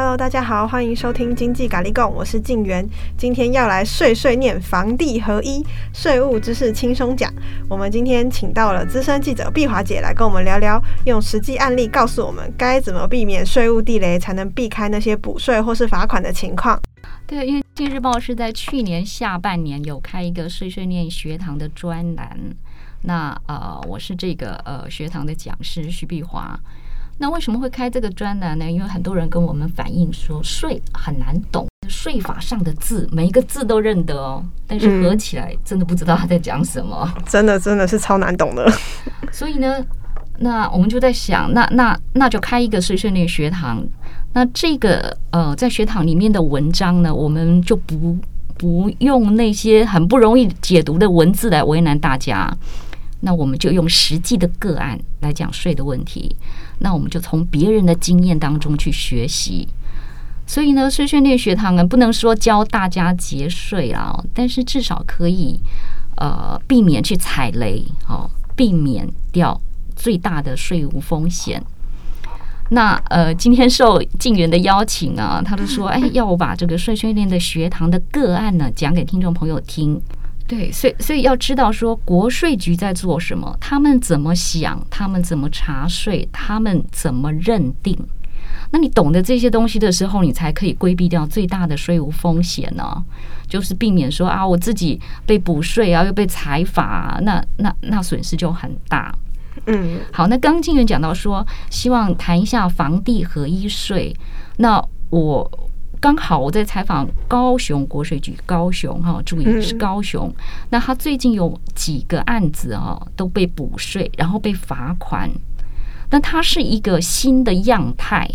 Hello，大家好，欢迎收听经济咖喱贡，我是静媛。今天要来碎碎念房地合一税务知识轻松讲。我们今天请到了资深记者碧华姐来跟我们聊聊，用实际案例告诉我们该怎么避免税务地雷，才能避开那些补税或是罚款的情况。对，因为《经济日报》是在去年下半年有开一个碎碎念学堂的专栏，那呃，我是这个呃学堂的讲师徐碧华。那为什么会开这个专栏呢？因为很多人跟我们反映说税很难懂，税法上的字每一个字都认得哦，但是合起来真的不知道他在讲什么。嗯，真的真的是超难懂的。所以呢，那我们就在想，那那那就开一个碎碎念学堂。那这个呃，在学堂里面的文章呢，我们就不不用那些很不容易解读的文字来为难大家。那我们就用实际的个案来讲税的问题。那我们就从别人的经验当中去学习，所以呢，碎碎念学堂呢，不能说教大家节税啊，但是至少可以呃避免去踩雷，哦，避免掉最大的税务风险。那呃，今天受静媛的邀请啊，他就说，哎，要我把这个碎碎念的学堂的个案呢讲给听众朋友听。对，所以所以要知道说国税局在做什么，他们怎么想，他们怎么查税，他们怎么认定。那你懂得这些东西的时候，你才可以规避掉最大的税务风险呢，就是避免说啊，我自己被补税啊，又被裁罚啊，那那那损失就很大。嗯，好，那刚静媛讲到说，希望谈一下房地合一税，那我。刚好我在采访高雄国税局，高雄哈，注意是高雄。那他最近有几个案子啊，都被补税，然后被罚款。那它是一个新的样态，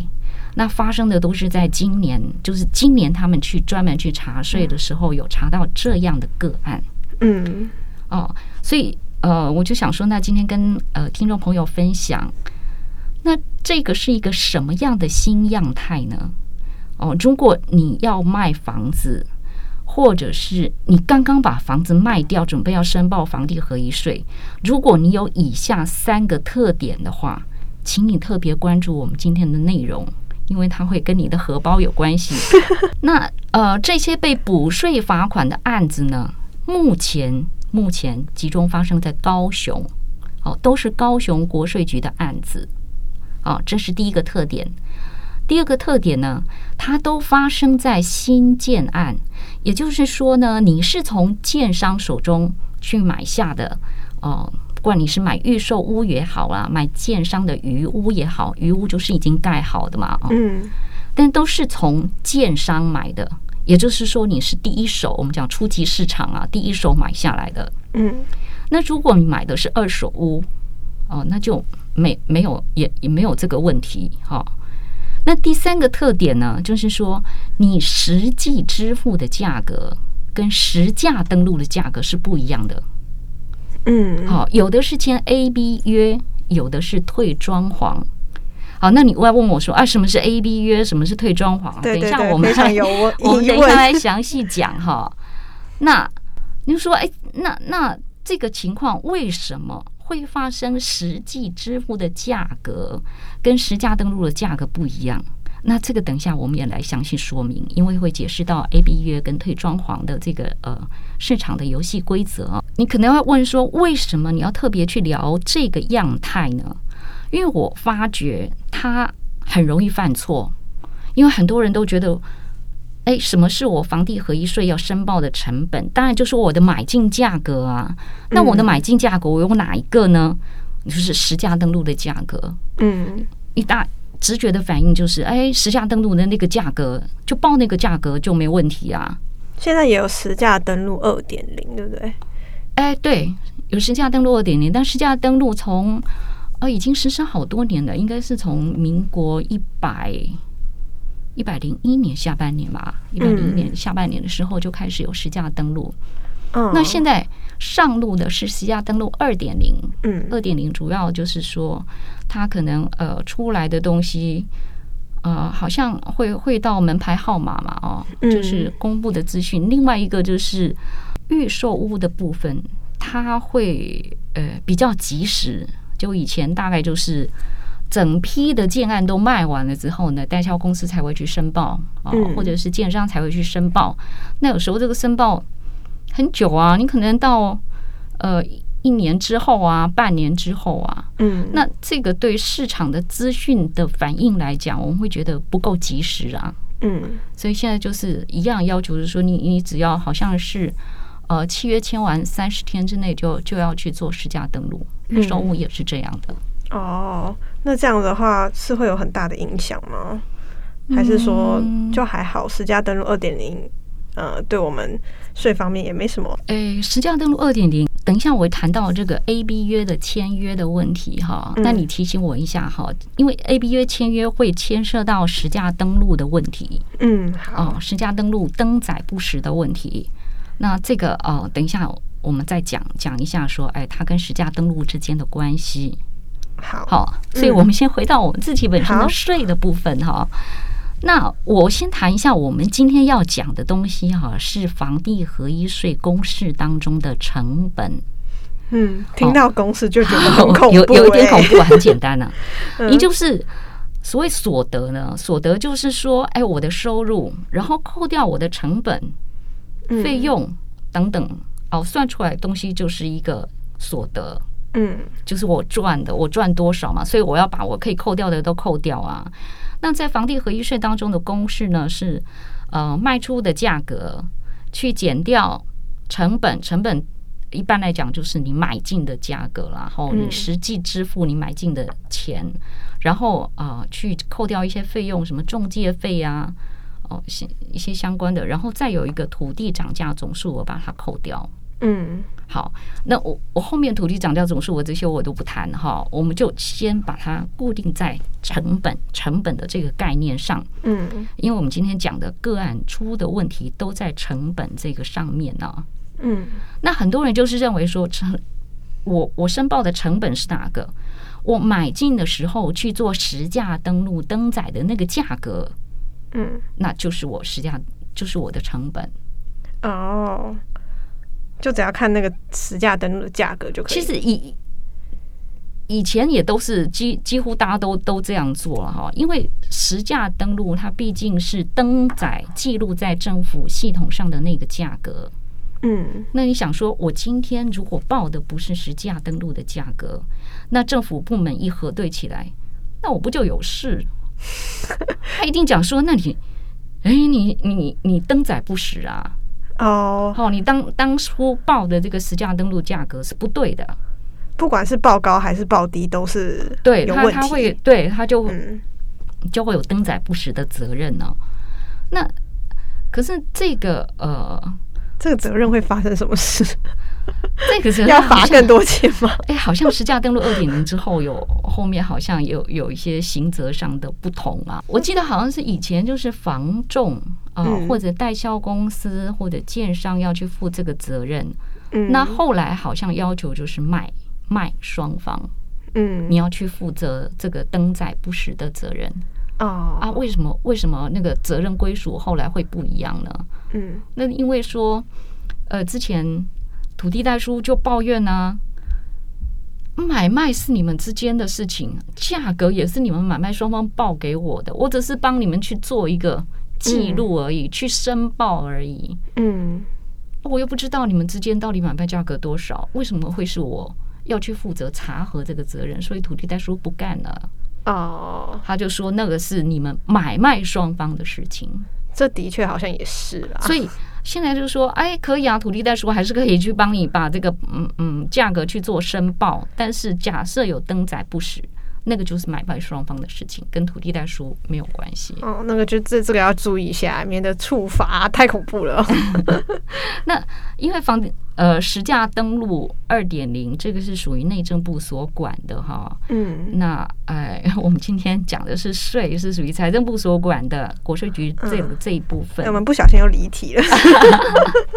那发生的都是在今年，就是今年他们去专门去查税的时候，有查到这样的个案。嗯，哦，所以呃，我就想说，那今天跟呃听众朋友分享，那这个是一个什么样的新样态呢？哦，如果你要卖房子，或者是你刚刚把房子卖掉，准备要申报房地合一税，如果你有以下三个特点的话，请你特别关注我们今天的内容，因为它会跟你的荷包有关系。那呃，这些被补税罚款的案子呢，目前目前集中发生在高雄，哦，都是高雄国税局的案子，哦，这是第一个特点。第二个特点呢，它都发生在新建案，也就是说呢，你是从建商手中去买下的，哦，不管你是买预售屋也好啦，买建商的余屋也好，余屋就是已经盖好的嘛，嗯，但都是从建商买的，也就是说你是第一手，我们讲初级市场啊，第一手买下来的，嗯，那如果你买的是二手屋，哦，那就没没有也也没有这个问题，哈、哦。那第三个特点呢，就是说你实际支付的价格跟实价登录的价格是不一样的。嗯，好，有的是签 A B 约，有的是退装潢。好，那你要问我说啊，什么是 A B 约，什么是退装潢？对对对，等一下我们来，我们等一下来详细讲哈。那你说，哎，那那这个情况为什么？会发生实际支付的价格跟实价登录的价格不一样，那这个等一下我们也来详细说明，因为会解释到 A B 约跟退装潢的这个呃市场的游戏规则。你可能要问说，为什么你要特别去聊这个样态呢？因为我发觉它很容易犯错，因为很多人都觉得。哎，什么是我房地合一税要申报的成本？当然就是我的买进价格啊。那我的买进价格我有哪一个呢？就是实价登录的价格。嗯，一大直觉的反应就是，哎，实价登录的那个价格就报那个价格就没问题啊。现在也有实价登录二点零，对不对？哎，对，有实价登录二点零，但实价登录从呃已经实施好多年了，应该是从民国一百。一百零一年下半年吧，一百零一年下半年的时候就开始有实价登录。嗯，那现在上路的是实价登录二点零。嗯，二点零主要就是说，它可能呃出来的东西呃好像会会到门牌号码嘛，哦，就是公布的资讯。另外一个就是预售屋的部分，它会呃比较及时。就以前大概就是。整批的建案都卖完了之后呢，代销公司才会去申报啊，或者是建商才会去申报。那有时候这个申报很久啊，你可能到呃一年之后啊，半年之后啊，嗯，那这个对市场的资讯的反应来讲，我们会觉得不够及时啊。嗯，所以现在就是一样要求，是说你你只要好像是呃契约签完三十天之内就就要去做实价登录，预售屋也是这样的。哦，那这样的话是会有很大的影响吗？还是说就还好？实价登录二点零，呃，对我们税方面也没什么。诶，实价登录二点零。等一下，我会谈到这个 A B 约的签约的问题哈。那你提醒我一下哈，因为 A B 约签约会牵涉到实价登录的问题。嗯，好，哦，实价登录登载不实的问题。那这个哦，等一下我们再讲讲一下说，哎，它跟实价登录之间的关系。好，好，所以我们先回到我们自己本身的税的部分哈。那我先谈一下我们今天要讲的东西哈，是房地合一税公式当中的成本。嗯，听到公式就觉得很恐怖，欸，有有一点恐怖，很简单呢，啊，也就是所谓所得呢，所得就是说，哎，我的收入，然后扣掉我的成本、费用等等，哦，算出来东西就是一个所得。嗯，就是我赚的，我赚多少嘛，所以我要把我可以扣掉的都扣掉啊。那在房地合一税当中的公式呢，是呃卖出的价格去减掉成本，成本一般来讲就是你买进的价格，然后你实际支付你买进的钱，然后啊、呃、去扣掉一些费用，什么中介费啊，哦一些相关的，然后再有一个土地涨价总数，我把它扣掉。嗯。好，那我我后面土地涨价总数我这些我都不谈哈，我们就先把它固定在成本成本的这个概念上，嗯，因为我们今天讲的个案出的问题都在成本这个上面呢，嗯，那很多人就是认为说成我我申报的成本是哪个？我买进的时候去做实价登录登载的那个价格，嗯，那就是我实价就是我的成本哦。就只要看那个实价登录的价格就可以。其实以以前也都是几几乎大家都都这样做了哈，因为实价登录它毕竟是登载记录在政府系统上的那个价格。嗯，那你想说，我今天如果报的不是实价登录的价格，那政府部门一核对起来，那我不就有事？他一定讲说，那你，哎，你你你登载不实啊。哦，好，你当当初报的这个实价登录价格是不对的，不管是报高还是报低，都是对他他会对他就、嗯、就会有登载不实的责任呢、哦。那可是这个呃，这个责任会发生什么事？这个是要罚更多钱吗？哎，好像实价登录二点零之后有后面好像有有一些刑责上的不同啊。我记得好像是以前就是房仲啊、呃，或者代销公司或者建商要去负这个责任。嗯，那后来好像要求就是卖卖双方，嗯，你要去负责这个登载不实的责任。哦啊，为什么为什么那个责任归属后来会不一样呢？嗯，那因为说呃之前。土地代书就抱怨呢、啊，买卖是你们之间的事情，价格也是你们买卖双方报给我的，我只是帮你们去做一个记录而已，嗯、去申报而已。嗯，我又不知道你们之间到底买卖价格多少，为什么会是我要去负责查核这个责任？所以土地代书不干了。哦，他就说那个是你们买卖双方的事情。这的确好像也是啦，所以。现在就是说，哎，可以啊，土地代书还是可以去帮你把这个嗯嗯价格去做申报，但是假设有登载不实。那个就是买卖双方的事情，跟土地代书没有关系。哦，那个就这这个要注意一下，免得处罚太恐怖了。那因为房呃实价登录二点零，这个是属于内政部所管的哈。嗯。那哎，我们今天讲的是税，是属于财政部所管的国税局这这一部分。嗯，我们不小心又离题了。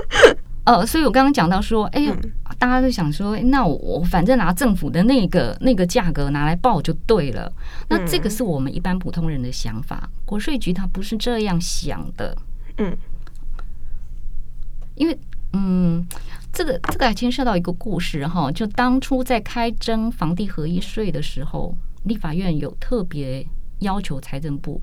呃，所以我刚刚讲到说，哎呦，大家都想说，那我反正拿政府的那个那个价格拿来报就对了。那这个是我们一般普通人的想法，国税局他不是这样想的。嗯，因为嗯，这个这个还牵涉到一个故事哈，就当初在开征房地合一税的时候，立法院有特别要求财政部，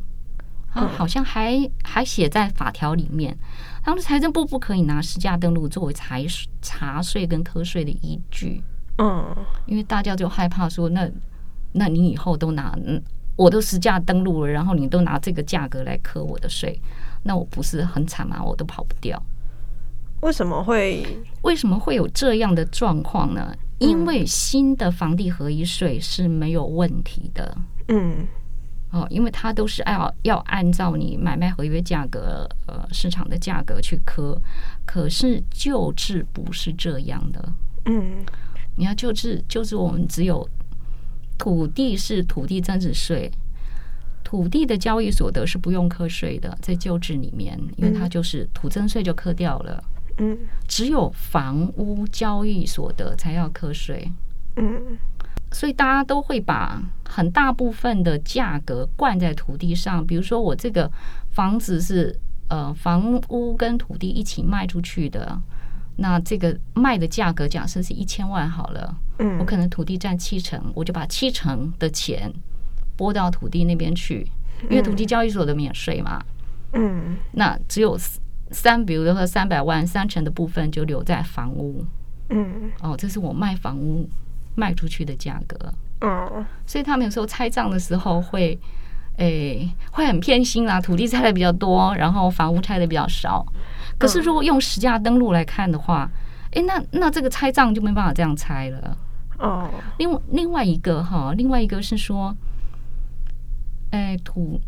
啊，好像还还写在法条里面，他说财政部不可以拿实价登录作为财查税跟科税的依据。嗯，因为大家就害怕说，那那你以后都拿，我都实价登录了，然后你都拿这个价格来科我的税，那我不是很惨吗？我都跑不掉。为什么会为什么会有这样的状况呢？因为新的房地合一税是没有问题的。嗯，哦，因为它都是要要按照你买卖合约价格，呃，市场的价格去磕。可是旧制不是这样的。嗯。你要旧制，就是我们只有土地是土地增值税，土地的交易所得是不用课税的，在旧制里面，因为它就是土增税就课掉了。嗯，只有房屋交易所得才要课税。嗯，所以大家都会把很大部分的价格灌在土地上，比如说我这个房子是呃房屋跟土地一起卖出去的。那这个卖的价格假设是一千万好了，嗯，我可能土地占七成，我就把七成的钱拨到土地那边去，因为土地交易所的免税嘛，嗯，那只有三，比如说三百万，三成的部分就留在房屋，嗯，哦，这是我卖房屋卖出去的价格，嗯，所以他们有时候拆账的时候会，诶，会很偏心啦，土地拆的比较多，然后房屋拆的比较少。可是，如果用实价登录来看的话，哎，那那这个拆账就没办法这样拆了。哦。另外另外一个哈，另外一个是说，哎，土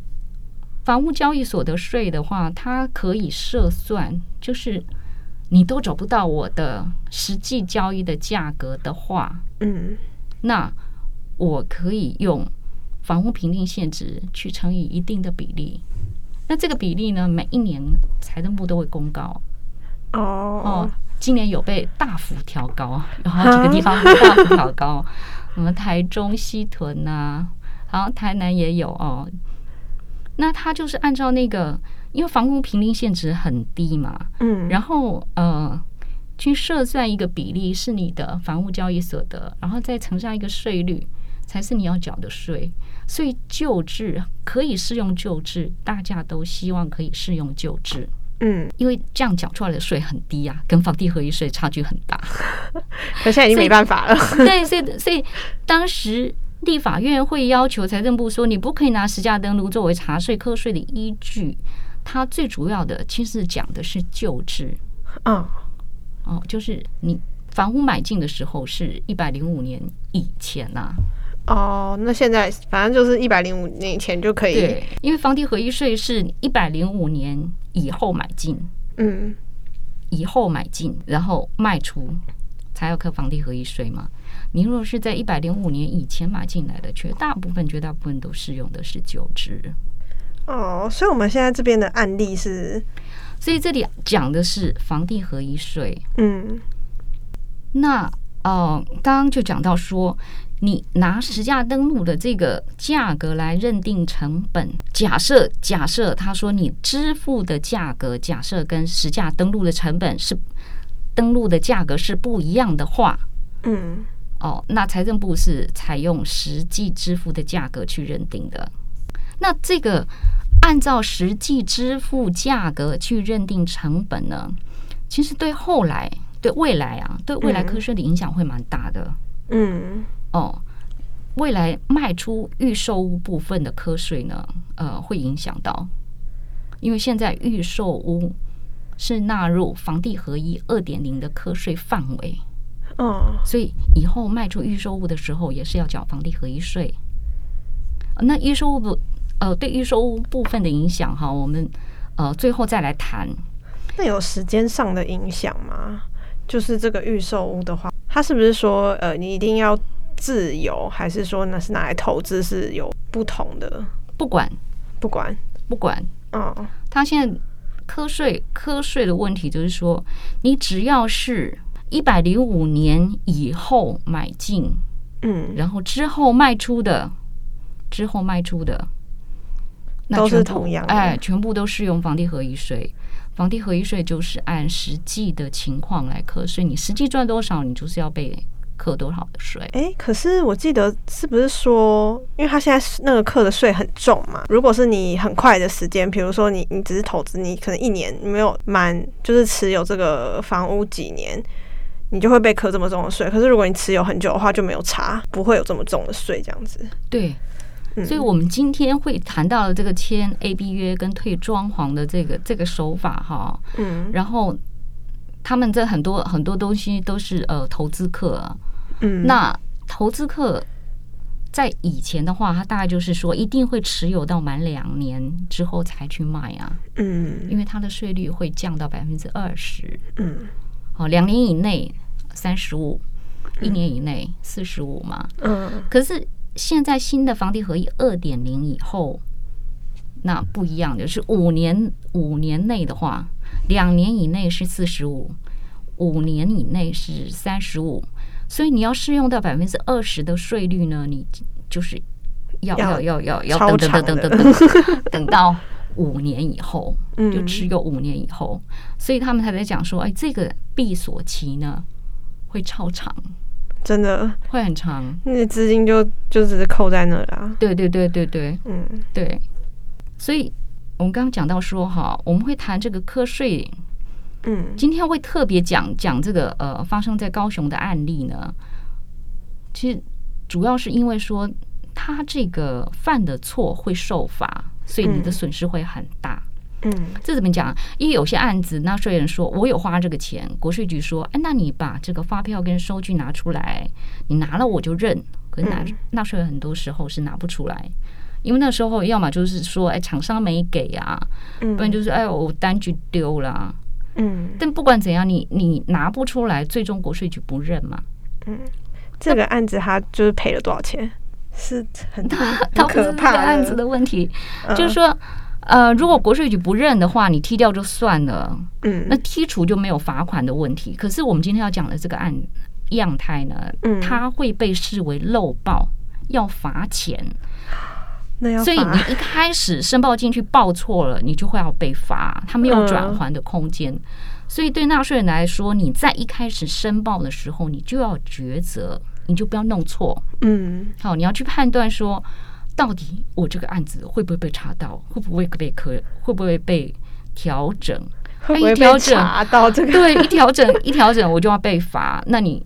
房屋交易所得税的话，它可以设算，就是你都找不到我的实际交易的价格的话，嗯，那我可以用房屋评定现值去乘以一定的比例。那这个比例呢，每一年财政部都会公告。哦哦，今年有被大幅调高，有好几个地方被大幅调高，什么台中西屯呐、啊，好像台南也有哦。那它就是按照那个，因为房屋平定限值很低嘛，嗯，然后呃，去设算一个比例是你的房屋交易所得，然后再乘上一个税率。才是你要缴的税，所以旧制可以适用旧制，大家都希望可以适用旧制，嗯，因为这样缴出来的税很低啊，跟房地合一税差距很大。可现在已经没办法了。对，所以所以当时立法院会要求财政部说，你不可以拿实价登录作为查税课税的依据，它最主要的其实讲的是旧制。嗯，哦，就是你房屋买进的时候是一百零五年以前呐、啊。哦，那现在反正就是一百零五年以前就可以。对，因为房地合一税是一百零五年以后买进，嗯，以后买进然后卖出才要扣房地合一税嘛。你如果是在一百零五年以前买进来的，绝大部分绝大部分都适用的是旧制。哦，所以我们现在这边的案例是，所以这里讲的是房地合一税。嗯，那哦，刚刚就讲到说。你拿实价登录的这个价格来认定成本，假设假设他说你支付的价格，假设跟实价登录的成本是登录的价格是不一样的话，嗯，哦，那财政部是采用实际支付的价格去认定的。那这个按照实际支付价格去认定成本呢，其实对后来对未来啊，对未来科税的影响会蛮大的，嗯。哦，未来卖出预售屋部分的科税呢，呃，会影响到，因为现在预售屋是纳入房地合一二点零的科税范围，哦，所以以后卖出预售屋的时候也是要缴房地合一税。那预售屋不，呃，对预售屋部分的影响哈，我们呃最后再来谈。那有时间上的影响吗？就是这个预售屋的话，它是不是说呃，你一定要？自由还是说那是拿来投资是有不同的？不管，不管，不管。嗯，他现在课税课税的问题就是说，你只要是一百零五年以后买进，嗯，然后之后卖出的，之后卖出的，那都是同样的，哎，全部都适用房地合一税。房地合一税就是按实际的情况来课税，你实际赚多少，你就是要被。课多少的税。哎，可是我记得是不是说，因为他现在那个课的税很重嘛？如果是你很快的时间，比如说你你只是投资，你可能一年没有满，就是持有这个房屋几年，你就会被扣这么重的税。可是如果你持有很久的话，就没有差，不会有这么重的税这样子。对。所以，我们今天会谈到了这个签 A B 约跟退装潢的这个这个手法哈，嗯，然后他们这很多很多东西都是呃投资客，嗯，那投资客在以前的话，他大概就是说一定会持有到满两年之后才去卖啊，嗯，因为它的税率会降到百分之二十，嗯，哦，两年以内三十五，一年以内四十五嘛，嗯，可是。现在新的房地合一二点零以后，那不一样的是五年五年内的话，两年以内是四十五，五年以内是三十五，所以你要适用到百分之二十的税率呢，你就是要要要要要等等等等等等等到五年以后，就只有五年以后，所以他们才在讲说，哎，这个闭锁期呢会超长。真的会很长，那资金就就只是扣在那了。对对对对对，嗯，对。所以我们刚刚讲到说哈，我们会谈这个课税，嗯，今天会特别讲讲这个呃发生在高雄的案例呢。其实主要是因为说他这个犯的错会受罚，所以你的损失会很大。嗯，这怎么讲？因为有些案子，纳税人说我有花这个钱，国税局说，哎，那你把这个发票跟收据拿出来，你拿了我就认。可是纳纳税人很多时候是拿不出来，因为那时候要么就是说，哎，厂商没给啊，不然就是哎，我单据丢了。嗯，但不管怎样，你你拿不出来，最终国税局不认嘛。嗯，这个案子他就是赔了多少钱？是很大很可怕的案子的问题，就是说。呃，如果国税局不认的话，你踢掉就算了。嗯，那剔除就没有罚款的问题。可是我们今天要讲的这个案样态呢，嗯，它会被视为漏报，要罚钱。所以你一开始申报进去报错了，你就会要被罚，它没有转还的空间。嗯，所以对纳税人来说，你在一开始申报的时候，你就要抉择，你就不要弄错。嗯，好，你要去判断说。到底我这个案子会不会被查到？会不会被可？会不会被调整？会不会被查到这个？对，一调整一调整，我就要被罚。那你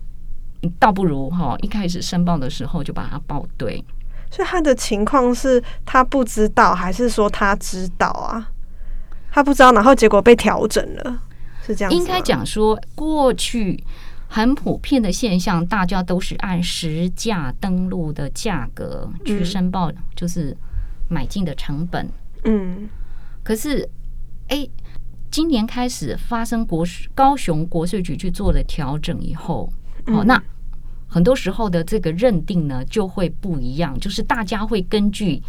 你倒不如哈，一开始申报的时候就把它报对。所以他的情况是他不知道，还是说他知道啊？他不知道，然后结果被调整了，是这样？应该讲说过去。很普遍的现象，大家都是按实价登录的价格去申报，就是买进的成本。嗯，可是，哎，今年开始发生国高雄国税局去做了调整以后，哦，那很多时候的这个认定呢就会不一样，就是大家会根据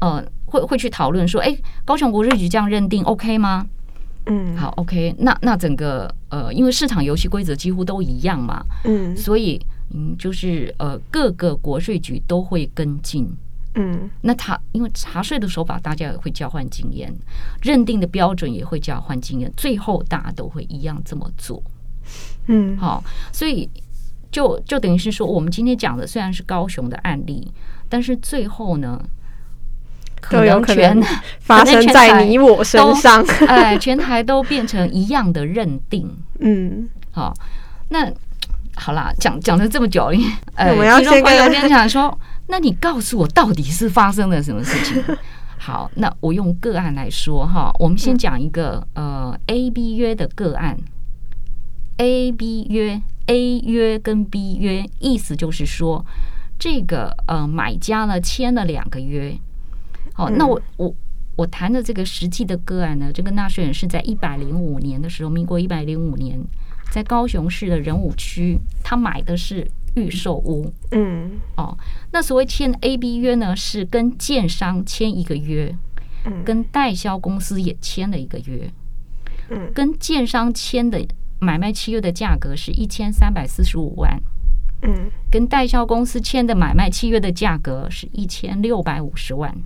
呃，会会去讨论说，哎，高雄国税局这样认定 OK 吗？嗯，好，OK，那那整个呃，因为市场游戏规则几乎都一样嘛，嗯，所以嗯，就是呃，各个国税局都会跟进，嗯，那他因为查税的手法，大家也会交换经验，认定的标准也会交换经验，最后大家都会一样这么做，嗯，好，所以就就等于是说，我们今天讲的虽然是高雄的案例，但是最后呢。都有 可能发生在你我身上，哎，全台都变成一样的认定。嗯，好，那好啦，讲讲了这么久，哎，我要先跟大家讲说，那你告诉我到底是发生了什么事情？好，那我用个案来说哈，我们先讲一个呃 A B 约的个案，A B 约 A 约跟 B 约，意思就是说这个呃买家呢签了两个约。好，那我我我谈的这个实际的个案呢，这个纳税人是在一百零五年的时候，民国一百零五年，在高雄市的仁武区，他买的是预售屋。嗯，哦，那所谓签 A B 约呢，是跟建商签一个约，跟代销公司也签了一个约。嗯，跟建商签的买卖契约的价格是一千三百四十五万。嗯，跟代销公司签的买卖契约的价格是一千六百五十万。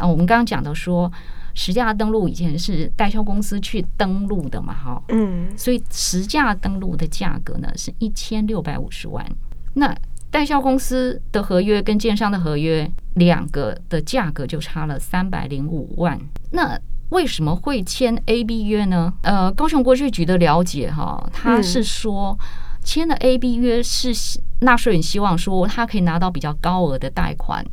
啊，我们刚刚讲的说，实价登录以前是代销公司去登录的嘛，哈，嗯，所以实价登录的价格呢是一千六百五十万。那代销公司的合约跟建商的合约两个的价格就差了三百零五万。那为什么会签 A B 约呢？呃，高雄国税局的了解哈，他是说签了 A B 约是纳税人希望说他可以拿到比较高额的贷款。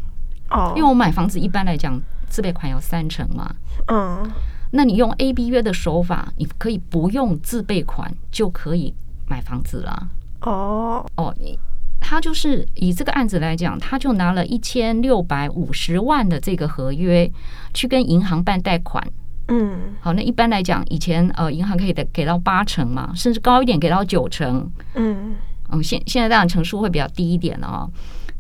哦，因为我买房子一般来讲自备款有三成嘛。嗯，那你用 A B 约的手法，你可以不用自备款就可以买房子了。哦哦，你他就是以这个案子来讲，他就拿了一千六百五十万的这个合约去跟银行办贷款。嗯，好，那一般来讲，以前呃银行可以给给到八成嘛，甚至高一点给到九成。嗯嗯，现现在当然成数会比较低一点了啊。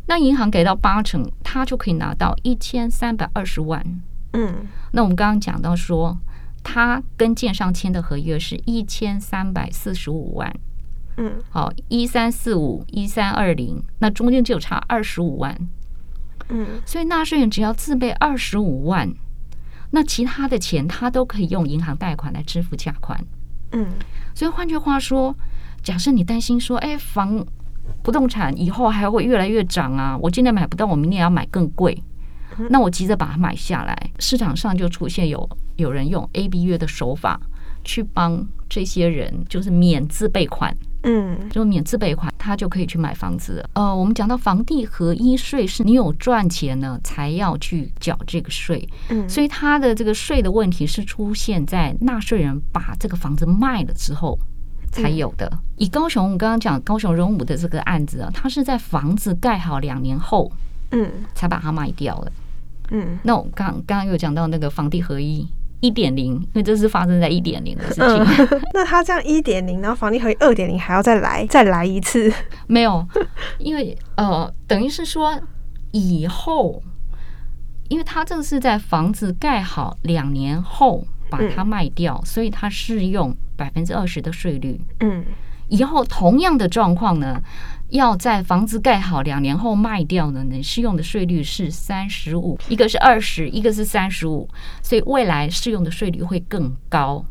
那银行给到八成，他就可以拿到一千三百二十万。嗯，那我们刚刚讲到说，他跟建商签的合约是一千三百四十五万。嗯，好，一三四五一三二零，那中间就有差二十五万。嗯，所以纳税人只要自备二十五万。那其他的钱他都可以用银行贷款来支付价款，嗯，所以换句话说，假设你担心说，哎，房不动产以后还会越来越涨啊，我今年买不到，我明年要买更贵，那我急着把它买下来，市场上就出现有有人用 A B 约的手法去帮这些人，就是免自备款。嗯，就免自备款，他就可以去买房子。呃，我们讲到房地合一税，是你有赚钱呢才要去缴这个税。嗯，所以他的这个税的问题是出现在纳税人把这个房子卖了之后才有的。以高雄我刚刚讲高雄荣武的这个案子啊，他是在房子盖好两年后，嗯，才把它卖掉了。嗯，那我刚刚刚有讲到那个房地合一。一点零，因为这是发生在一点零的事情。嗯、那他这样一点零，然后房地合一二点零还要再来再来一次？没有，因为呃，等于是说以后，因为他这个是在房子盖好两年后把它卖掉，嗯、所以他适用百分之二十的税率。嗯，以后同样的状况呢？要在房子盖好两年后卖掉呢，能，适用的税率是三十五，一个是二十，一个是三十五，所以未来适用的税率会更高。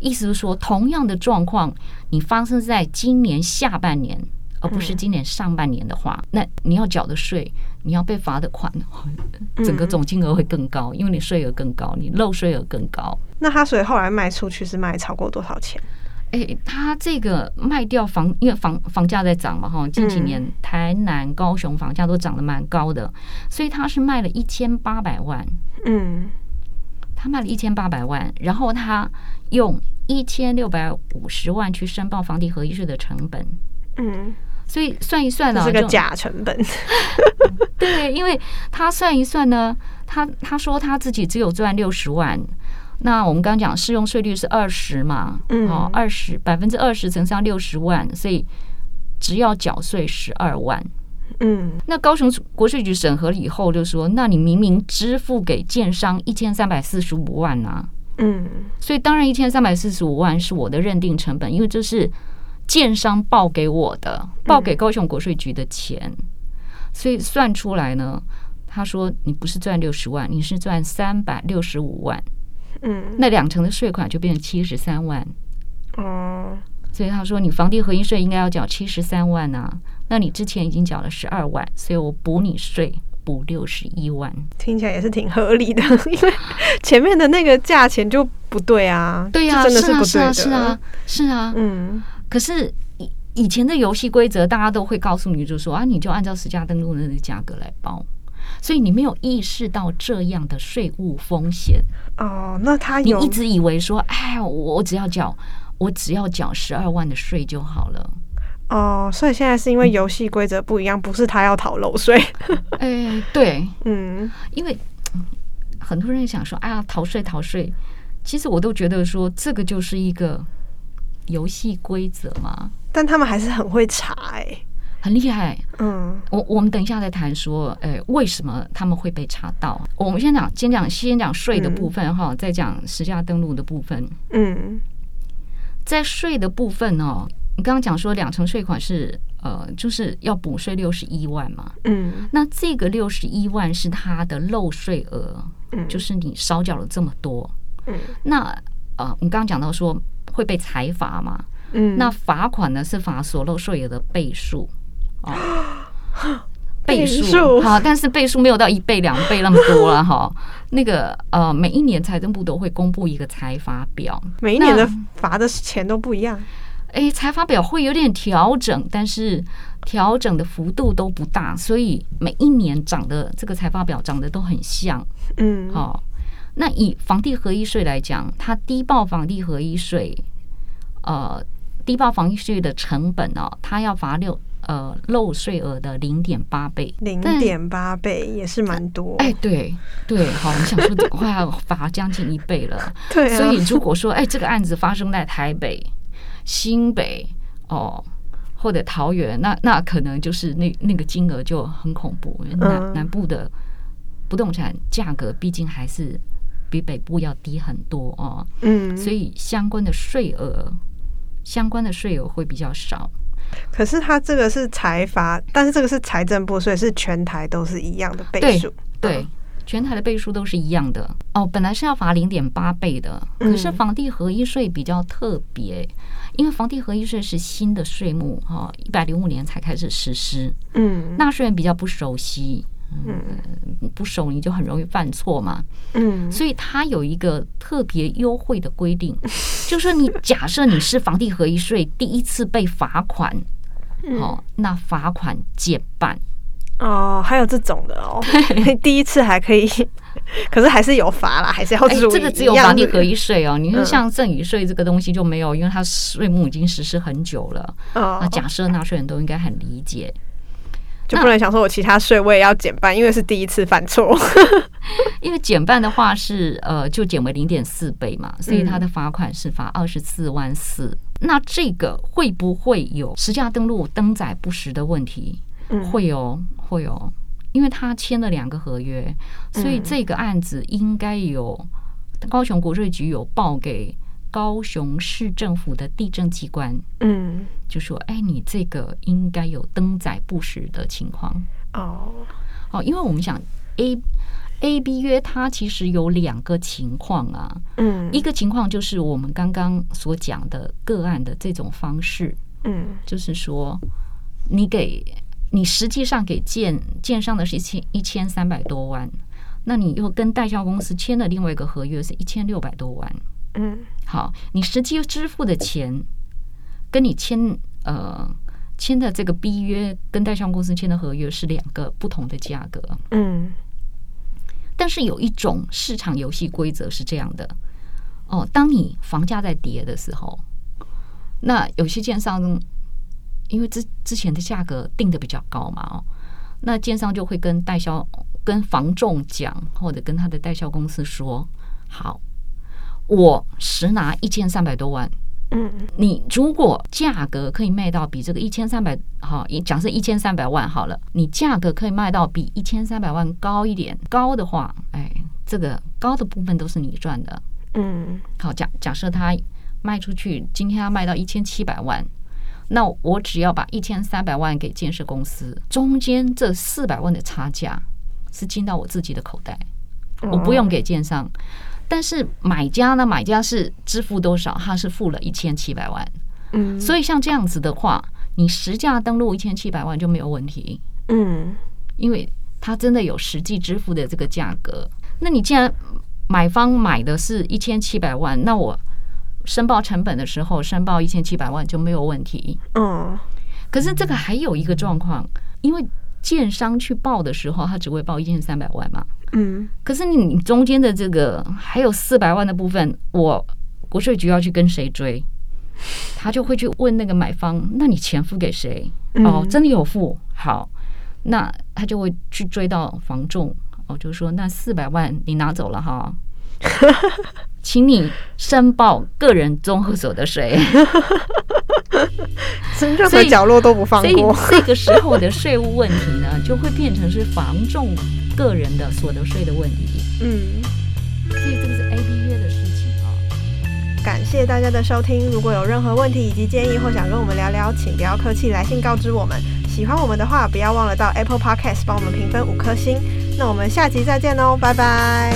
意思是说，同样的状况，你发生在今年下半年，而不是今年上半年的话，那你要缴的税，你要被罚的款，整个总金额会更高，因为你税额更高，你漏税额更高。那他所以后来卖出去是卖超过多少钱？哎、欸，他这个卖掉房，因为房房价在涨嘛，哈，近几年台南、高雄房价都涨得蛮高的，所以他是卖了一千八百万，嗯，他卖了一千八百万，然后他用一千六百五十万去申报房地合一税的成本，嗯，所以算一算呢，这是个假成本，对，因为他算一算呢，他他说他自己只有赚六十万。那我们刚刚讲适用税率是二十嘛，嗯哦，二十百分之二十乘上六十万，所以只要缴税十二万。嗯，那高雄国税局审核了以后就说，那你明明支付给建商一千三百四十五万啊，嗯，所以当然一千三百四十五万是我的认定成本，因为这是建商报给我的，报给高雄国税局的钱，所以算出来呢，他说你不是赚六十万，你是赚三百六十五万。嗯，那两成的税款就变成七十三万，哦，所以他说你房地合一税应该要缴七十三万啊，那你之前已经缴了十二万，所以我补你税补六十一万，听起来也是挺合理的，因为前面的那个价钱就不对啊，对呀，真的是不对的，是啊，是啊，嗯，可是以以前的游戏规则，大家都会告诉你，就说啊，你就按照实价登录的那个价格来报。所以你没有意识到这样的税务风险哦。那他你一直以为说，哎，我只要缴，我只要缴十二万的税就好了。哦，所以现在是因为游戏规则不一样，不是他要逃漏税。哎，对，嗯，因为很多人想说，哎呀，逃税逃税，其实我都觉得说，这个就是一个游戏规则吗。但他们还是很会查，哎。很厉害，嗯，我我们等一下再谈说，哎、欸，为什么他们会被查到？我们先讲，先讲，先讲税的部分哈，再讲实价登录的部分。嗯，在税的部分哦，你刚刚讲说两成税款是呃，就是要补税六十一万嘛。嗯，那这个六十一万是他的漏税额，嗯，就是你少缴了这么多。嗯，那呃，你刚刚讲到说会被裁罚嘛？嗯，那罚款呢是罚所漏税额的倍数哦，倍数好，但是倍数没有到一倍两倍那么多了哈。那个呃，每一年财政部都会公布一个财罚表，每一年的罚的钱都不一样。哎，财罚表会有点调整，但是调整的幅度都不大，所以每一年涨的这个财罚表涨得都很像。嗯，好，那以房地合一税来讲，它低报房地合一税，呃。低报房地税的成本哦，它要罚六呃漏税额的零点八倍，零点八倍也是蛮多。哎，对对，好，你想说快要罚将近一倍了。对啊，所以如果说哎，这个案子发生在台北、新北哦，或者桃园，那那可能就是那那个金额就很恐怖。南南部的不动产价格毕竟还是比北部要低很多哦。嗯，所以相关的税额。相关的税额会比较少，可是它这个是财阀，但是这个是财政部，所以是全台都是一样的倍数。对，对，全台的倍数都是一样的。哦，本来是要罚零点八倍的，可是房地合一税比较特别，因为房地合一税是新的税目，哈，一百零五年才开始实施，嗯，纳税人比较不熟悉。嗯，不熟你就很容易犯错嘛。嗯，所以他有一个特别优惠的规定，就是说你假设你是房地合一税第一次被罚款，哦，那罚款减半。哦，还有这种的哦。第一次还可以，可是还是有罚啦，还是要注意。这个只有房地合一税哦。你说像赠与税这个东西就没有，因为它税目已经实施很久了。哦，那假设纳税人都应该很理解。就不能想说我其他税我也要减半，因为是第一次犯错。因为减半的话是呃，就减为零点四倍嘛，所以它的罚款是罚二十四万四。嗯。那这个会不会有实价登录登载不实的问题？嗯，会有，会有，因为他签了两个合约，所以这个案子应该有高雄国税局有报给。高雄市政府的地政机关，嗯，就说：“哎，你这个应该有登载不实的情况。哦。”哦，因为我们想 A A B 约它其实有两个情况啊，嗯，一个情况就是我们刚刚所讲的个案的这种方式，嗯，就是说你给你实际上给建建商的是一千一千三百多万，那你又跟代销公司签了另外一个合约是一千六百多万。嗯，好，你实际支付的钱跟你签呃签的这个 B 约跟代销公司签的合约是两个不同的价格。嗯，但是有一种市场游戏规则是这样的哦，当你房价在跌的时候，那有些建商因为之之前的价格定的比较高嘛，哦，那建商就会跟代销跟房仲讲，或者跟他的代销公司说，好。我实拿一千三百多万，嗯，你如果价格可以卖到比这个一千三百好，假设一千三百万好了，你价格可以卖到比一千三百万高一点，高的话，哎，这个高的部分都是你赚的，嗯，好，假假设他卖出去，今天要卖到一千七百万，那我只要把一千三百万给建设公司，中间这四百万的差价是进到我自己的口袋，我不用给建商。但是买家呢？买家是支付多少？他是付了一千七百万。嗯，所以像这样子的话，你实价登录一千七百万就没有问题。嗯，因为他真的有实际支付的这个价格。那你既然买方买的是一千七百万，那我申报成本的时候申报一千七百万就没有问题。嗯，可是这个还有一个状况，因为建商去报的时候，他只会报一千三百万嘛。嗯，可是你中间的这个还有四百万的部分，我国税局要去跟谁追？他就会去问那个买方，那你钱付给谁？哦，真的有付，好，那他就会去追到房仲，哦，就说那四百万你拿走了哈，请你申报个人综合所得税，任何角落都不放过。这个时候的税务问题呢，就会变成是防重。个人的所得税的问题，嗯，所以这个是 A B 约的事情啊。感谢大家的收听。如果有任何问题以及建议，或想跟我们聊聊，请不要客气，来信告知我们。喜欢我们的话，不要忘了到 Apple Podcast 帮我们评分五颗星。那我们下集再见喽，拜拜。